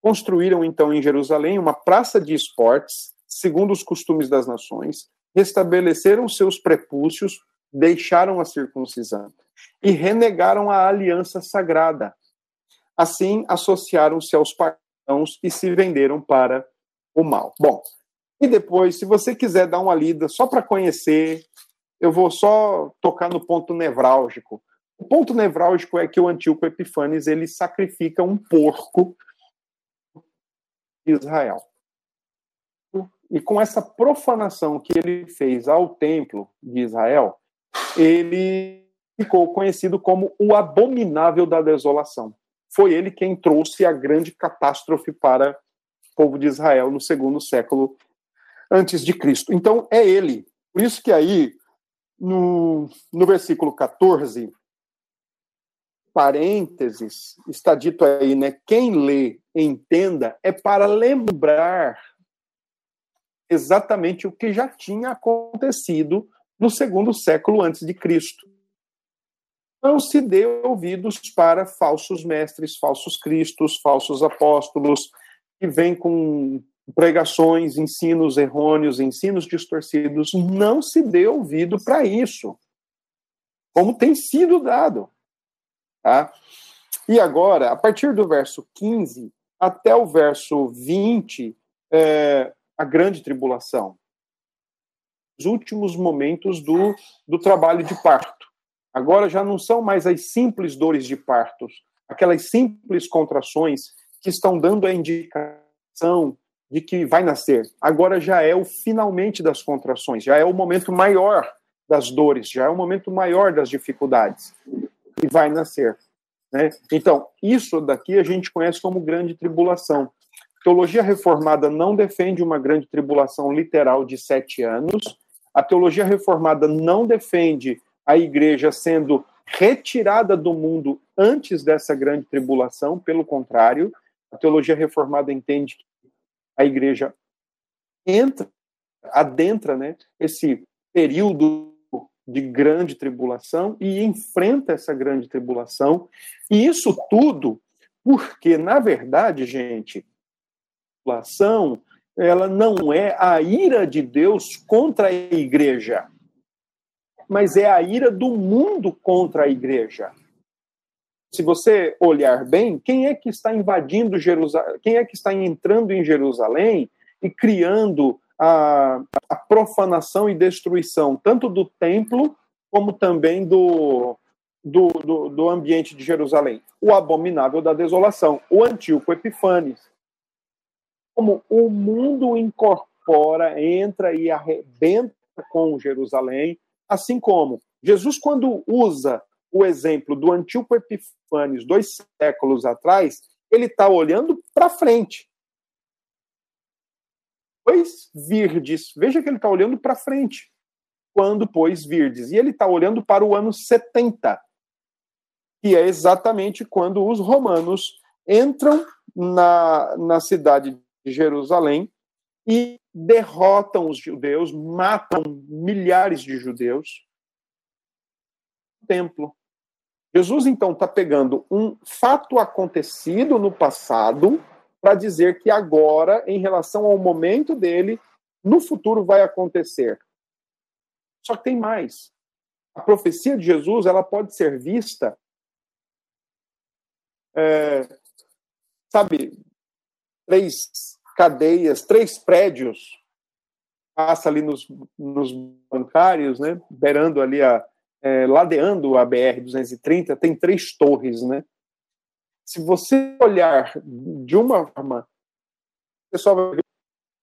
Construíram então em Jerusalém uma praça de esportes segundo os costumes das nações, restabeleceram seus prepúcios, deixaram a circuncisão e renegaram a aliança sagrada. Assim, associaram-se aos pagãos e se venderam para o mal. Bom, e depois, se você quiser dar uma lida só para conhecer, eu vou só tocar no ponto nevrálgico. O ponto nevrálgico é que o Antíoco Epifanes ele sacrifica um porco de Israel. E com essa profanação que ele fez ao templo de Israel, ele ficou conhecido como o abominável da desolação. Foi ele quem trouxe a grande catástrofe para povo de Israel no segundo século antes de Cristo. Então, é ele. Por isso que aí, no, no versículo 14, parênteses, está dito aí, né? Quem lê, entenda, é para lembrar exatamente o que já tinha acontecido no segundo século antes de Cristo. Não se deu ouvidos para falsos mestres, falsos cristos, falsos apóstolos, que vêm com pregações, ensinos errôneos, ensinos distorcidos. Não se deu ouvido para isso, como tem sido dado. Tá? E agora, a partir do verso 15 até o verso 20, é, a grande tribulação. Os últimos momentos do, do trabalho de parto. Agora já não são mais as simples dores de partos, aquelas simples contrações que estão dando a indicação de que vai nascer. Agora já é o finalmente das contrações, já é o momento maior das dores, já é o momento maior das dificuldades e vai nascer. Né? Então, isso daqui a gente conhece como grande tribulação. Teologia reformada não defende uma grande tribulação literal de sete anos. A teologia reformada não defende a igreja sendo retirada do mundo antes dessa grande tribulação, pelo contrário, a teologia reformada entende que a igreja entra, adentra né, esse período de grande tribulação e enfrenta essa grande tribulação. E isso tudo porque, na verdade, gente, a tribulação ela não é a ira de Deus contra a igreja, mas é a ira do mundo contra a igreja. Se você olhar bem, quem é que está invadindo Jerusalém? Quem é que está entrando em Jerusalém e criando a, a profanação e destruição, tanto do templo como também do, do, do, do, ambiente de Jerusalém. O abominável da desolação, o Antíoco Epifanes. Como o mundo incorpora, entra e arrebenta com Jerusalém, assim como Jesus, quando usa o exemplo do Antíoco Epifanes dois séculos atrás, ele está olhando para frente pois virdes. Veja que ele está olhando para frente. Quando, pois, virdes. E ele está olhando para o ano 70, que é exatamente quando os romanos entram na, na cidade de Jerusalém e derrotam os judeus, matam milhares de judeus templo. Jesus, então, está pegando um fato acontecido no passado para dizer que agora, em relação ao momento dele, no futuro vai acontecer. Só que tem mais. A profecia de Jesus ela pode ser vista, é, sabe, três cadeias, três prédios, passa ali nos, nos bancários, né, beirando ali a, é, ladeando a BR 230, tem três torres, né? se você olhar de uma forma, você só vai ver.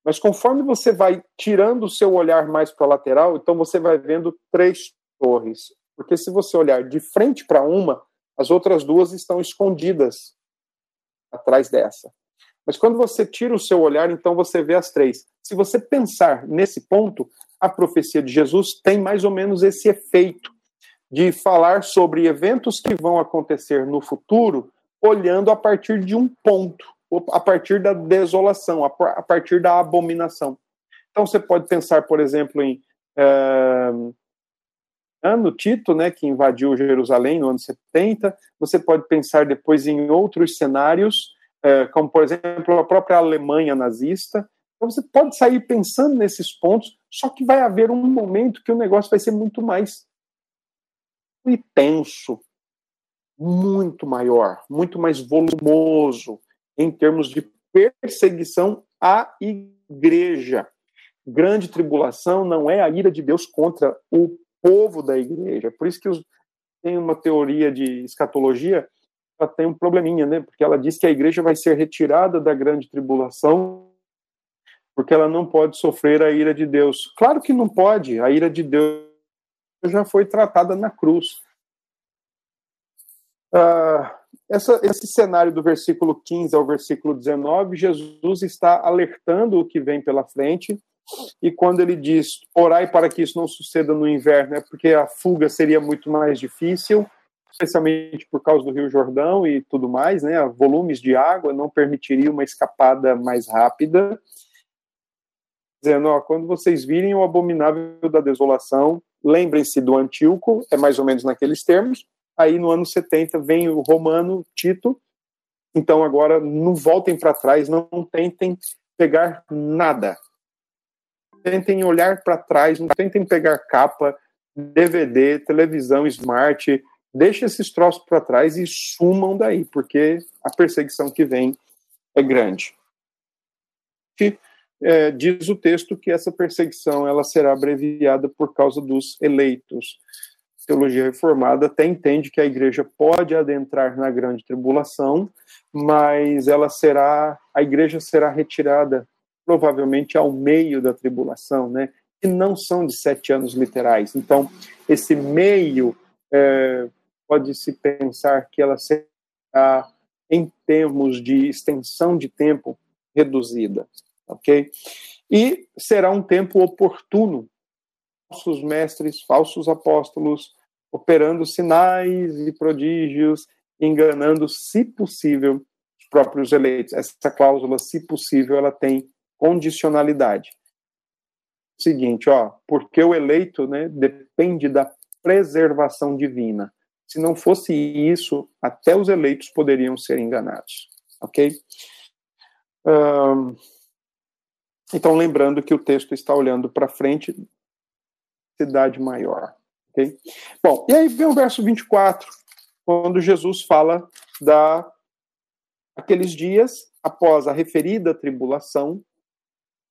Mas conforme você vai tirando o seu olhar mais para a lateral, então você vai vendo três torres. Porque se você olhar de frente para uma, as outras duas estão escondidas atrás dessa. Mas quando você tira o seu olhar, então você vê as três. Se você pensar nesse ponto, a profecia de Jesus tem mais ou menos esse efeito de falar sobre eventos que vão acontecer no futuro olhando a partir de um ponto, a partir da desolação, a partir da abominação. Então você pode pensar, por exemplo, em é, ano Tito, né, que invadiu Jerusalém no ano 70. Você pode pensar depois em outros cenários, é, como por exemplo a própria Alemanha nazista. Então você pode sair pensando nesses pontos, só que vai haver um momento que o negócio vai ser muito mais intenso, muito maior, muito mais volumoso em termos de perseguição à igreja. Grande tribulação não é a ira de Deus contra o povo da igreja. Por isso que os, tem uma teoria de escatologia, ela tem um probleminha, né? Porque ela diz que a igreja vai ser retirada da grande tribulação porque ela não pode sofrer a ira de Deus. Claro que não pode. A ira de Deus já foi tratada na cruz. Uh, essa, esse cenário do versículo 15 ao versículo 19, Jesus está alertando o que vem pela frente, e quando ele diz orai para que isso não suceda no inverno, é porque a fuga seria muito mais difícil, especialmente por causa do Rio Jordão e tudo mais, né? Volumes de água não permitiriam uma escapada mais rápida. Dizendo, ó, quando vocês virem o abominável da desolação, lembrem-se do Antíoco, é mais ou menos naqueles termos, Aí no ano 70 vem o Romano Tito. Então agora não voltem para trás, não tentem pegar nada. Tentem olhar para trás, não tentem pegar capa, DVD, televisão, smart. Deixe esses troços para trás e sumam daí, porque a perseguição que vem é grande. É, diz o texto que essa perseguição ela será abreviada por causa dos eleitos teologia reformada até entende que a igreja pode adentrar na grande tribulação, mas ela será, a igreja será retirada provavelmente ao meio da tribulação, né? que não são de sete anos literais. Então, esse meio é, pode-se pensar que ela será, em termos de extensão de tempo, reduzida, ok? E será um tempo oportuno. Falsos mestres, falsos apóstolos, operando sinais e prodígios, enganando, se possível, os próprios eleitos. Essa cláusula, se possível, ela tem condicionalidade. Seguinte, ó, porque o eleito, né, depende da preservação divina. Se não fosse isso, até os eleitos poderiam ser enganados, ok? Um, então, lembrando que o texto está olhando para frente, cidade maior, ok? Bom, e aí vem o verso 24, quando Jesus fala da aqueles dias após a referida tribulação,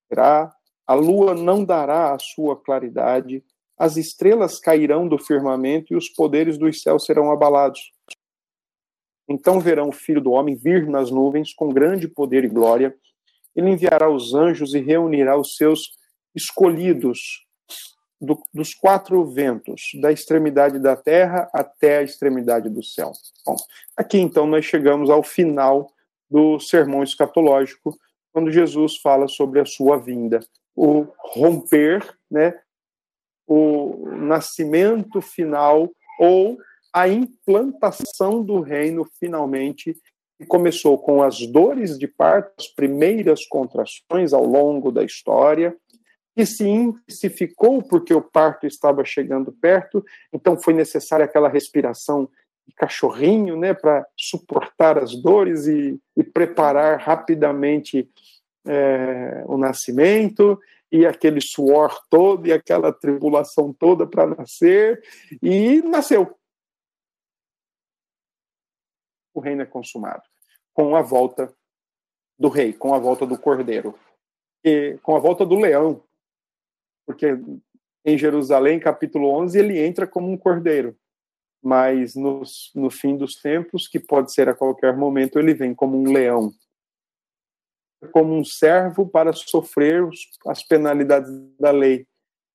será a lua não dará a sua claridade, as estrelas cairão do firmamento e os poderes dos céus serão abalados. Então verão o Filho do Homem vir nas nuvens com grande poder e glória. Ele enviará os anjos e reunirá os seus escolhidos do, dos quatro ventos, da extremidade da terra até a extremidade do céu. Bom, aqui então nós chegamos ao final do sermão escatológico, quando Jesus fala sobre a sua vinda, o romper, né, o nascimento final ou a implantação do reino finalmente começou com as dores de parto, as primeiras contrações ao longo da história, que se intensificou porque o parto estava chegando perto, então foi necessária aquela respiração de cachorrinho, né, para suportar as dores e, e preparar rapidamente é, o nascimento e aquele suor todo e aquela tribulação toda para nascer e nasceu. O reino é consumado com a volta do rei, com a volta do cordeiro, e com a volta do leão, porque em Jerusalém, capítulo 11, ele entra como um cordeiro, mas no, no fim dos tempos, que pode ser a qualquer momento, ele vem como um leão, como um servo para sofrer as penalidades da lei,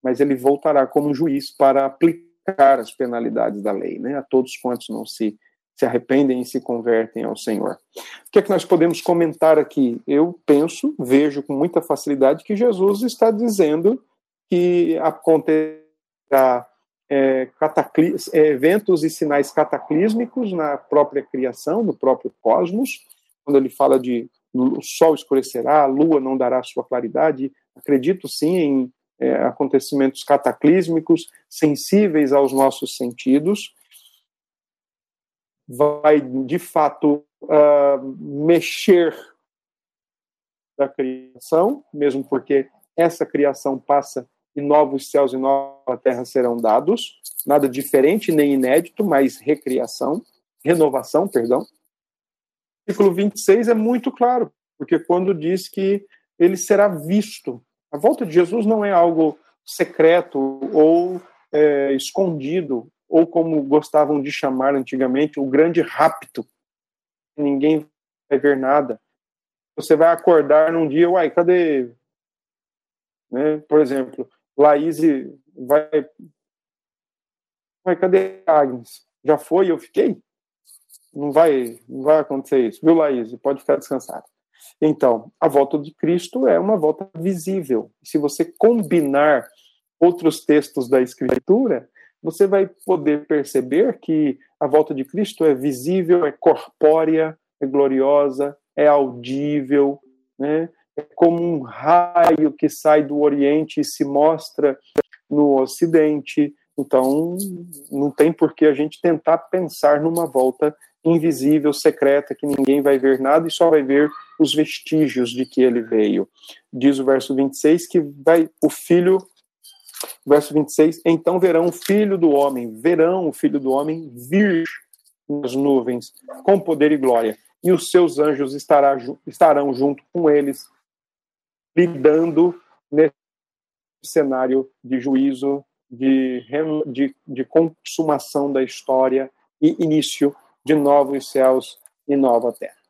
mas ele voltará como um juiz para aplicar as penalidades da lei, né, a todos quantos não se se arrependem e se convertem ao Senhor. O que é que nós podemos comentar aqui? Eu penso, vejo com muita facilidade que Jesus está dizendo que acontecerá é, é, eventos e sinais cataclísmicos na própria criação, no próprio cosmos, quando ele fala de o sol escurecerá, a lua não dará sua claridade. Acredito sim em é, acontecimentos cataclísmicos, sensíveis aos nossos sentidos. Vai, de fato, uh, mexer da criação, mesmo porque essa criação passa e novos céus e nova terra serão dados. Nada diferente nem inédito, mas recriação, renovação, perdão. O versículo 26 é muito claro, porque quando diz que ele será visto. A volta de Jesus não é algo secreto ou é, escondido, ou como gostavam de chamar antigamente, o grande rapto. Ninguém vai ver nada. Você vai acordar num dia, uai, cadê? Né? Por exemplo, Laís vai. Vai, cadê Agnes? Já foi eu fiquei? Não vai, não vai acontecer isso, viu, Laís? Pode ficar descansado. Então, a volta de Cristo é uma volta visível. Se você combinar outros textos da Escritura, você vai poder perceber que a volta de Cristo é visível, é corpórea, é gloriosa, é audível, né? é como um raio que sai do Oriente e se mostra no Ocidente. Então, não tem por que a gente tentar pensar numa volta invisível, secreta, que ninguém vai ver nada e só vai ver os vestígios de que ele veio. Diz o verso 26 que vai o filho verso 26, então verão o filho do homem, verão o filho do homem vir nas nuvens com poder e glória, e os seus anjos estará, estarão junto com eles lidando nesse cenário de juízo, de, de, de consumação da história e início de novos céus e nova terra.